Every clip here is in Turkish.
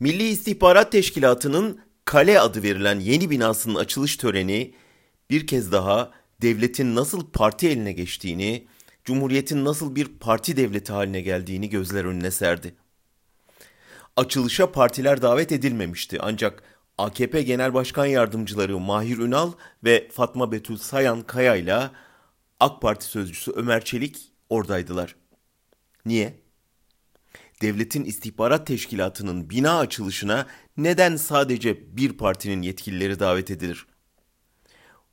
Milli İstihbarat Teşkilatı'nın Kale adı verilen yeni binasının açılış töreni bir kez daha devletin nasıl parti eline geçtiğini, Cumhuriyet'in nasıl bir parti devleti haline geldiğini gözler önüne serdi. Açılışa partiler davet edilmemişti ancak AKP Genel Başkan Yardımcıları Mahir Ünal ve Fatma Betül Sayan Kaya ile AK Parti sözcüsü Ömer Çelik oradaydılar. Niye? Devletin istihbarat teşkilatının bina açılışına neden sadece bir partinin yetkilileri davet edilir?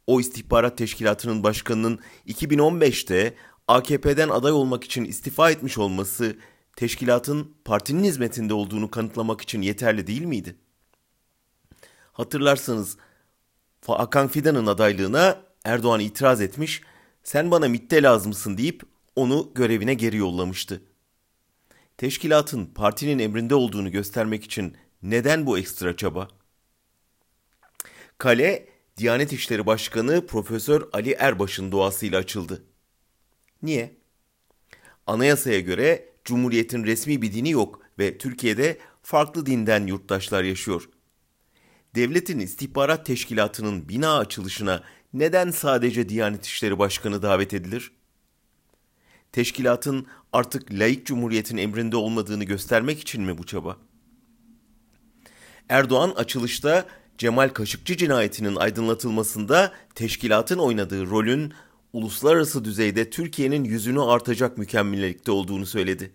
O istihbarat teşkilatının başkanının 2015'te AKP'den aday olmak için istifa etmiş olması teşkilatın partinin hizmetinde olduğunu kanıtlamak için yeterli değil miydi? Hatırlarsanız Hakan Fidan'ın adaylığına Erdoğan itiraz etmiş, sen bana mitte lazımsın deyip onu görevine geri yollamıştı. Teşkilatın partinin emrinde olduğunu göstermek için neden bu ekstra çaba? Kale, Diyanet İşleri Başkanı Profesör Ali Erbaş'ın duasıyla açıldı. Niye? Anayasaya göre Cumhuriyet'in resmi bir dini yok ve Türkiye'de farklı dinden yurttaşlar yaşıyor. Devletin istihbarat teşkilatının bina açılışına neden sadece Diyanet İşleri Başkanı davet edilir? Teşkilatın artık laik cumhuriyetin emrinde olmadığını göstermek için mi bu çaba? Erdoğan açılışta Cemal Kaşıkçı cinayetinin aydınlatılmasında teşkilatın oynadığı rolün uluslararası düzeyde Türkiye'nin yüzünü artacak mükemmellikte olduğunu söyledi.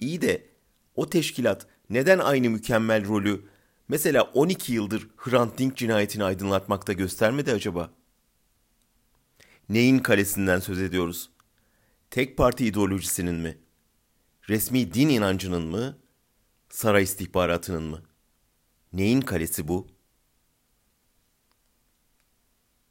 İyi de o teşkilat neden aynı mükemmel rolü mesela 12 yıldır Hrant Dink cinayetini aydınlatmakta göstermedi acaba? Neyin kalesinden söz ediyoruz? Tek parti ideolojisinin mi? Resmi din inancının mı? Saray istihbaratının mı? Neyin kalesi bu?''